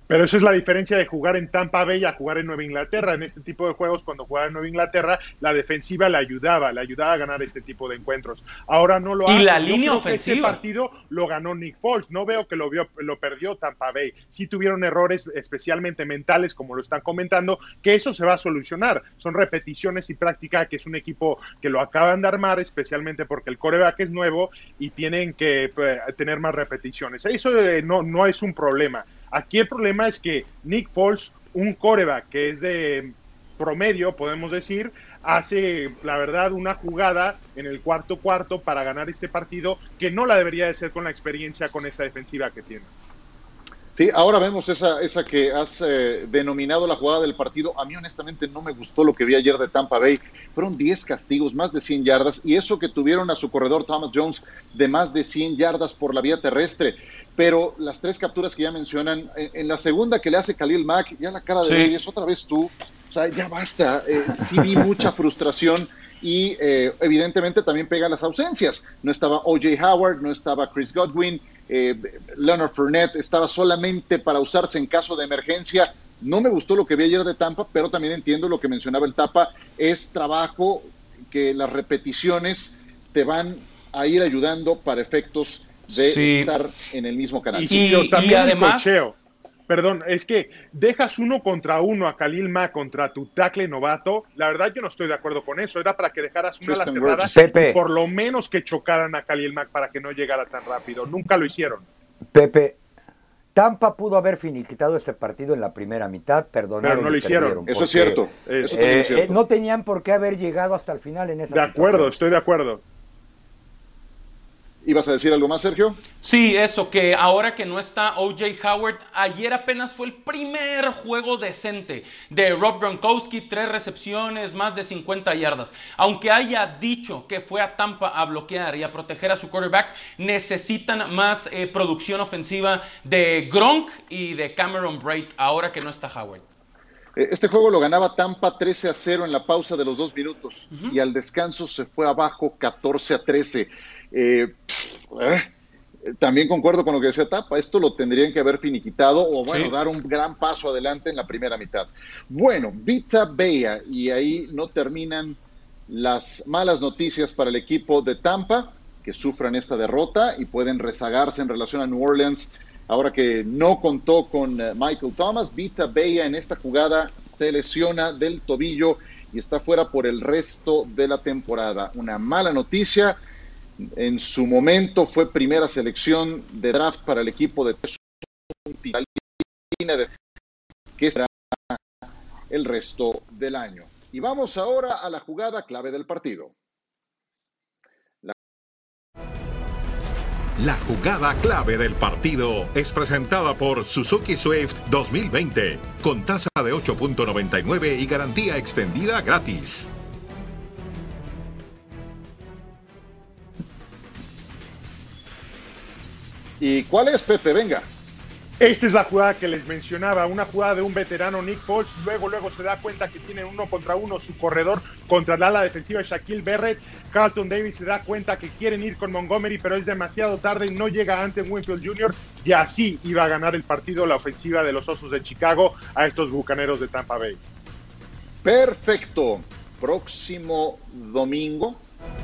H: Pero eso es la diferencia de jugar en Tampa Bay a jugar en Nueva Inglaterra. En este tipo de juegos, cuando jugaba en Nueva Inglaterra, la defensiva le ayudaba, le ayudaba a ganar este tipo de encuentros. Ahora no lo hace.
G: Y la línea ofensiva.
H: este partido lo ganó Nick Foles. No veo que lo, vio, lo perdió Tampa Bay. Sí tuvieron errores, especialmente mentales, como lo están comentando, que eso se va a solucionar. Son repeticiones y práctica, que es un equipo que lo acaban de armar, especialmente porque el coreback es nuevo y tienen que pues, tener más repeticiones. Eso eh, no, no es un problema Aquí el problema es que Nick Foles, un coreback que es de promedio, podemos decir, hace, la verdad, una jugada en el cuarto cuarto para ganar este partido que no la debería de ser con la experiencia con esta defensiva que tiene.
F: Sí, ahora vemos esa, que has eh, denominado la jugada del partido. A mí honestamente no me gustó lo que vi ayer de Tampa Bay. fueron 10 castigos, más de 100 yardas, y eso que tuvieron a su corredor Thomas Jones de más de 100 yardas por la vía terrestre. Pero las tres capturas que ya mencionan, en, en la segunda que le hace Khalil Mack, ya la cara de
G: Sí.
F: Es otra vez tú. O sea, ya basta. Eh, sí vi mucha frustración y eh, evidentemente también pega las ausencias. No estaba O.J. Howard, no estaba Chris Godwin, eh, Leonard Fournette estaba solamente para usarse en caso de emergencia. No me gustó lo que vi ayer de Tampa, pero también entiendo lo que mencionaba el Tapa. Es trabajo que las repeticiones te van a ir ayudando para efectos de
G: Sí.
F: estar en el mismo canal.
H: Y, también el cocheo. Perdón, es que dejas uno contra uno a Khalil Mack contra tu tackle novato. La verdad, yo no estoy de acuerdo con eso. Era para que dejaras una a la cerrada y por lo menos que chocaran a Khalil Mack para que no llegara tan rápido. Nunca lo hicieron.
E: Pepe, Tampa pudo haber finiquitado este partido en la primera mitad, perdonaron
H: Pero no lo
E: y
H: hicieron.
F: Eso es cierto. Eso
E: eh,
F: es cierto.
E: eh, no tenían por qué haber llegado hasta el final en esa
H: De acuerdo,
E: situación.
H: estoy de acuerdo.
F: ¿Ibas a decir algo más, Sergio?
G: Sí, eso, que ahora que no está OJ Howard, ayer apenas fue el primer juego decente de Rob Gronkowski, tres recepciones, más de 50 yardas. Aunque haya dicho que fue a Tampa a bloquear y a proteger a su quarterback, necesitan más eh, producción ofensiva de Gronk y de Cameron Braid, ahora que no está Howard.
F: Eh, Este juego lo ganaba Tampa 13 a 0 en la pausa de los dos minutos y al descanso se fue abajo 14 a 13. Eh, eh, También concuerdo con lo que decía Tapa, esto lo tendrían que haber finiquitado o bueno,
G: Sí.
F: dar un gran paso adelante en la primera mitad. Bueno, Vita Bea, y ahí no terminan las malas noticias para el equipo de Tampa, que sufran esta derrota y pueden rezagarse en relación a New Orleans. Ahora que no contó con eh, Michael Thomas, Vita Bea en esta jugada se lesiona del tobillo y está fuera por el resto de la temporada. Una mala noticia. En su momento fue primera selección de draft para el equipo de que será el resto del año. Y vamos ahora a la jugada clave del partido.
R: La jugada clave del partido es presentada por Suzuki Swift 2020, con tasa de 8.99 y garantía extendida gratis.
F: ¿Y cuál es, Pepe? Venga.
H: Esta es la jugada que les mencionaba, una jugada de un veterano Nick Foles, luego luego se da cuenta que tiene uno contra uno su corredor contra el ala defensiva Shaquille Barrett, Carlton Davis se da cuenta que quieren ir con Montgomery pero es demasiado tarde y no llega antes Winfield Jr. y así iba a ganar el partido la ofensiva de los Osos de Chicago a estos Bucaneros de Tampa Bay.
F: Perfecto. Próximo domingo,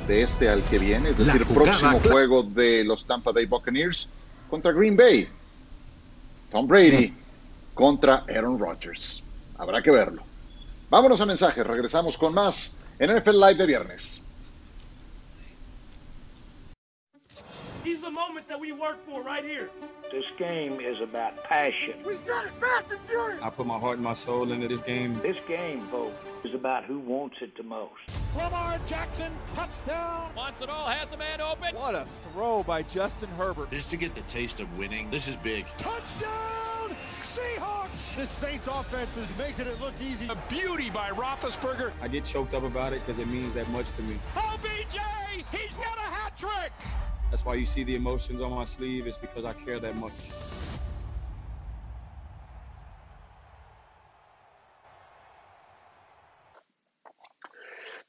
F: de este al que viene, es
R: La
F: decir, próximo juego de los Tampa Bay Buccaneers contra Green Bay. Tom Brady contra Aaron Rodgers. Habrá que verlo. Vámonos a mensajes. Regresamos con más en NFL Live de viernes.
S: These are the moments that we work for right here.
C: This game is about passion.
S: We said it fast and furious.
T: I put my heart and my soul into this game.
C: This game, folks, is about who wants it the most.
I: Lamar Jackson, touchdown. Wants it all, has a man open.
K: What a throw by Justin Herbert. Just to get the taste of winning, this is big.
I: Touchdown, Seahawks.
L: This Saints offense is making it look easy. A beauty by Roethlisberger.
T: I get choked up about it because it means that much to me.
I: OBJ, he's got a hat trick.
T: That's why you see the emotions on my sleeve. It's because I care that much.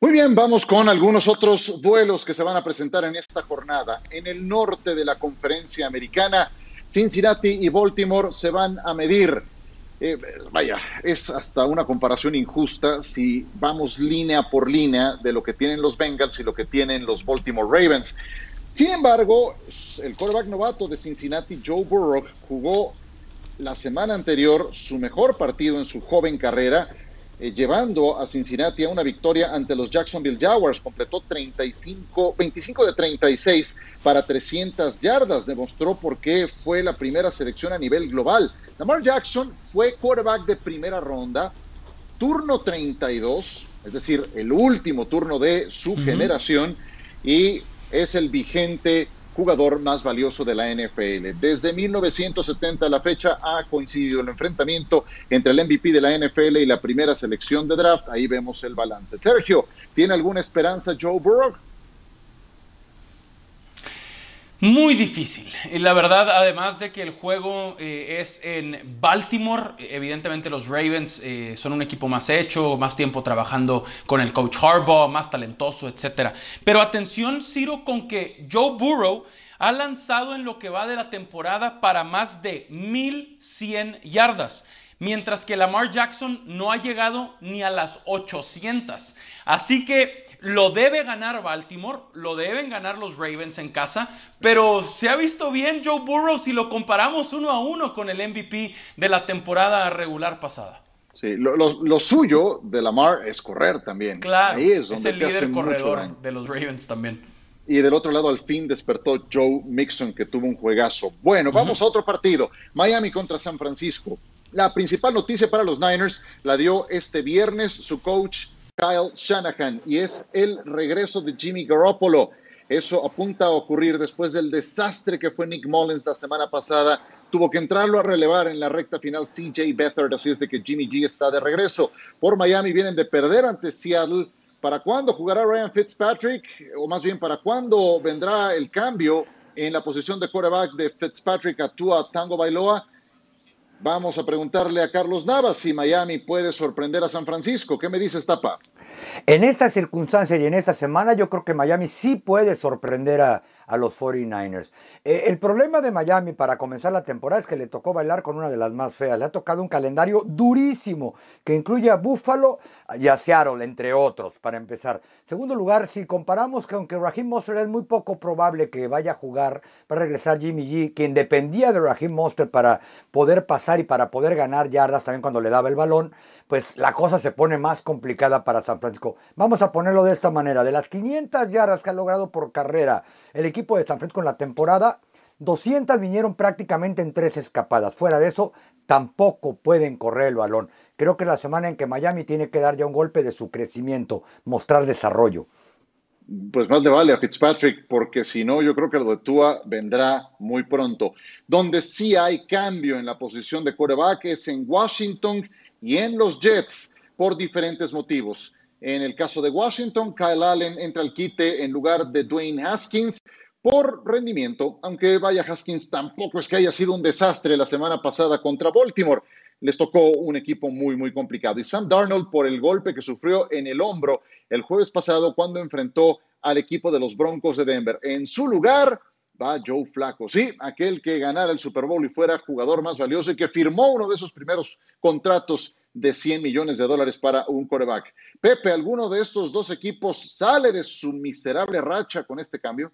F: Muy bien, vamos con algunos otros duelos que se van a presentar en esta jornada. En el norte de la conferencia americana, Cincinnati y Baltimore se van a medir. Eh, vaya, es hasta una comparación injusta si vamos línea por línea de lo que tienen los Bengals y lo que tienen los Baltimore Ravens. Sin embargo, el quarterback novato de Cincinnati, Joe Burrow, jugó la semana anterior su mejor partido en su joven carrera, eh, llevando a Cincinnati a una victoria ante los Jacksonville Jaguars. Completó 35, 25 de 36 para 300 yardas. Demostró por qué fue la primera selección a nivel global. Lamar Jackson fue quarterback de primera ronda, turno 32, es decir, el último turno de su generación, y es el vigente jugador más valioso de la NFL. Desde 1970 a la fecha ha coincidido el enfrentamiento entre el MVP de la NFL y la primera selección de draft. Ahí vemos el balance. Sergio, ¿tiene alguna esperanza Joe Burrow?
G: Muy difícil. Y la verdad, además de que el juego eh, es en Baltimore, evidentemente los Ravens eh, son un equipo más hecho, más tiempo trabajando con el coach Harbaugh, más talentoso, etc. Pero atención, Ciro, con que Joe Burrow ha lanzado en lo que va de la temporada para más de 1100 yardas mientras que Lamar Jackson no ha llegado ni a las 800. Así que lo debe ganar Baltimore, lo deben ganar los Ravens en casa, pero se ha visto bien Joe Burrow si lo comparamos uno a uno con el MVP de la temporada regular pasada.
F: Sí, lo, suyo de Lamar es correr también.
G: Claro, Ahí es, donde el líder corredor de los Ravens también.
F: Y del otro lado, al fin despertó Joe Mixon, que tuvo un juegazo. Bueno, vamos a otro partido. Miami contra San Francisco. La principal noticia para los Niners la dio este viernes su coach Kyle Shanahan y es el regreso de Jimmy Garoppolo. Eso apunta a ocurrir después del desastre que fue Nick Mullins la semana pasada. Tuvo que entrarlo a relevar en la recta final CJ Beathard, así es de que Jimmy G está de regreso. Por Miami vienen de perder ante Seattle. ¿Para cuándo jugará Ryan Fitzpatrick? O más bien, ¿para cuándo vendrá el cambio en la posición de quarterback de Fitzpatrick a Tango Bailoa? Vamos a preguntarle a Carlos Navas si Miami puede sorprender a San Francisco. ¿Qué me dices, Tapa?
E: En esta circunstancia y en esta semana yo creo que Miami sí puede sorprender a, a los 49ers. Eh, el problema de Miami para comenzar la temporada es que le tocó bailar con una de las más feas. Le ha tocado un calendario durísimo que incluye a Buffalo y a Seattle, entre otros, para empezar. Segundo lugar, si comparamos que aunque Raheem Monster es muy poco probable que vaya a jugar, para regresar Jimmy G, quien dependía de Raheem Monster para poder pasar y para poder ganar yardas también cuando le daba el balón, pues la cosa se pone más complicada para San Francisco. Vamos a ponerlo de esta manera. De las 500 yardas que ha logrado por carrera el equipo de San Francisco en la temporada, 200 vinieron prácticamente en tres escapadas. Fuera de eso, tampoco pueden correr el balón. Creo que la semana en que Miami tiene que dar ya un golpe de su crecimiento, mostrar desarrollo.
F: Pues más le vale a Fitzpatrick, porque si no, yo creo que lo de Tua vendrá muy pronto. Donde sí hay cambio en la posición de quarterback es en Washington y en los Jets por diferentes motivos. En el caso de Washington, Kyle Allen entra al quite en lugar de Dwayne Haskins por rendimiento, aunque vaya Haskins tampoco es que haya sido un desastre la semana pasada contra Baltimore. Les tocó un equipo muy, muy complicado. Y Sam Darnold por el golpe que sufrió en el hombro el jueves pasado cuando enfrentó al equipo de los Broncos de Denver. En su lugar, va Joe Flaco. Sí, aquel que ganara el Super Bowl y fuera jugador más valioso y que firmó uno de esos primeros contratos de 100 millones de dólares para un coreback. Pepe, ¿alguno de estos dos equipos sale de su miserable racha con este cambio?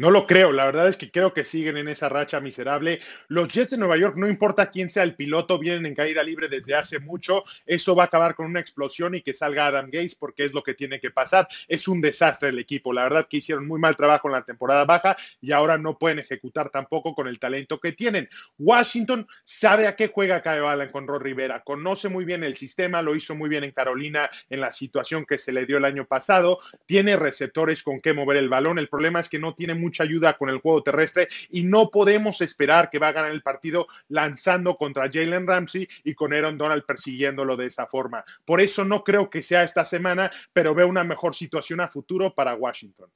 H: No lo creo, la verdad es que creo que siguen en esa racha miserable. Los Jets de Nueva York, no importa quién sea el piloto, vienen en caída libre desde hace mucho. Eso va a acabar con una explosión y que salga Adam Gates porque es lo que tiene que pasar. Es un desastre el equipo. La verdad que hicieron muy mal trabajo en la temporada baja y ahora no pueden ejecutar tampoco con el talento que tienen. Washington sabe a qué juega Kyle Allen con Rod Rivera, conoce muy bien el sistema, lo hizo muy bien en Carolina en la situación que se le dio el año pasado, tiene receptores con qué mover el balón. El problema es que no tiene mucha ayuda con el juego terrestre y no podemos esperar que va a ganar el partido lanzando contra Jalen Ramsey y con Aaron Donald persiguiéndolo de esa forma. Por eso no creo que sea esta semana, pero veo una mejor situación a futuro para Washington.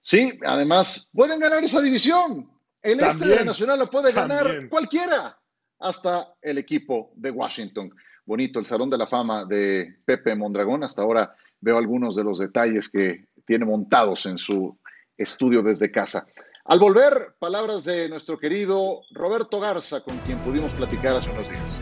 F: Sí, además pueden ganar esa división. El este de la Nacional lo puede ganar cualquiera, hasta el equipo de Washington. Bonito el Salón de la Fama de Pepe Mondragón. Hasta ahora veo algunos de los detalles que tiene montados en su estudio desde casa. Al volver, palabras de nuestro querido Roberto Garza, con quien pudimos platicar hace unos días.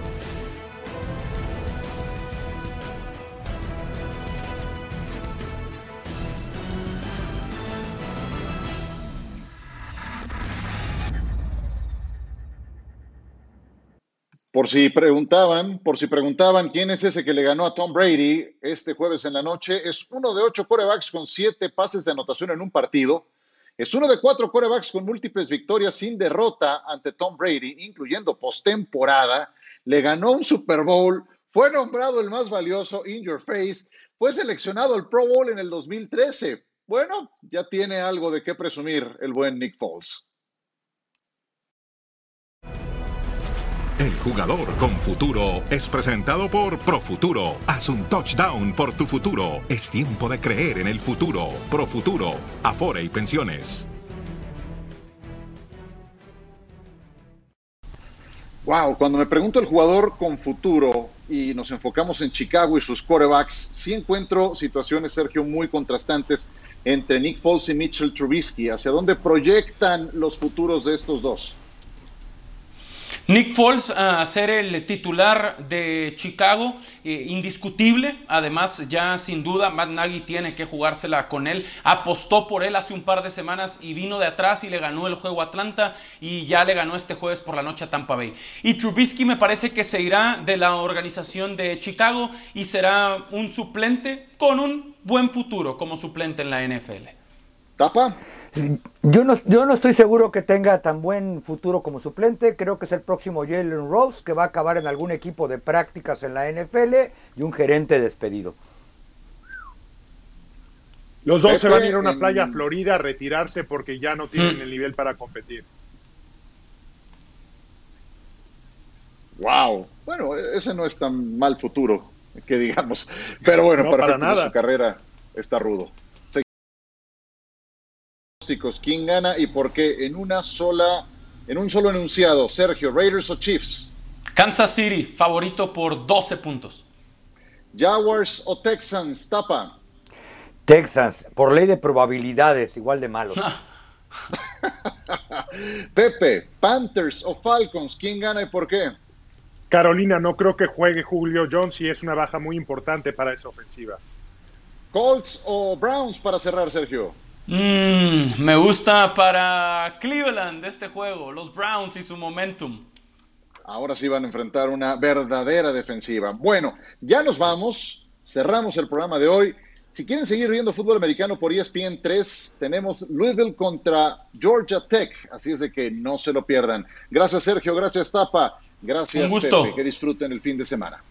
F: Por si preguntaban, por si preguntaban quién es ese que le ganó a Tom Brady este jueves en la noche, es uno de ocho corebacks con siete pases de anotación en un partido. Es uno de cuatro corebacks con múltiples victorias sin derrota ante Tom Brady, incluyendo postemporada. Le ganó un Super Bowl, fue nombrado el más valioso in your face, fue seleccionado al Pro Bowl en el 2013. Bueno, ya tiene algo de qué presumir el buen Nick Foles.
R: Jugador con futuro es presentado por Profuturo. Haz un touchdown por tu futuro. Es tiempo de creer en el futuro. Profuturo, Afore y Pensiones.
F: Wow, cuando me pregunto el jugador con futuro y nos enfocamos en Chicago y sus quarterbacks, sí encuentro situaciones, Sergio, muy contrastantes entre Nick Foles y Mitchell Trubisky. ¿Hacia dónde proyectan los futuros de estos dos?
G: Nick Foles a ser el titular de Chicago, eh, indiscutible. Además, ya sin duda, Matt Nagy tiene que jugársela con él. Apostó por él hace un par de semanas y vino de atrás y le ganó el juego a Atlanta y ya le ganó este jueves por la noche a Tampa Bay. Y Trubisky me parece que se irá de la organización de Chicago y será un suplente con un buen futuro como suplente en la NFL.
F: ¿Tapa?
E: Yo no, yo no estoy seguro que tenga tan buen futuro como suplente. Creo que es el próximo Jalen Rose, que va a acabar en algún equipo de prácticas en la NFL y un gerente despedido.
H: Los dos se van a ir a una
F: en-
H: playa Florida a retirarse porque ya no tienen
G: Mm.
H: el nivel para competir.
F: Wow. Bueno, ese no es tan mal futuro que digamos. Pero bueno,
H: No,
F: para,
H: para nada.
F: su carrera está rudo. ¿Quién gana y por qué? En una sola, en un solo enunciado, Sergio, Raiders o Chiefs,
G: Kansas City, favorito por 12 puntos.
F: Jaguars o Texans, Tapa,
E: Texas, por ley de probabilidades, igual de malos. (laughs) (laughs)
F: Pepe, Panthers o Falcons, ¿quién gana y por qué?
H: Carolina, no creo que juegue Julio Jones y es una baja muy importante para esa ofensiva.
F: Colts o Browns para cerrar, Sergio.
G: Mm, me gusta para Cleveland este juego, los Browns y su momentum.
F: Ahora sí van a enfrentar una verdadera defensiva. Bueno, ya nos vamos. Cerramos el programa de hoy. Si quieren seguir viendo fútbol americano por E ESPN 3, tenemos Louisville contra Georgia Tech. Así es de que no se lo pierdan. Gracias, Sergio. Gracias, Tapa. Gracias,
G: Un gusto.
F: Pepe. Que disfruten el fin de semana.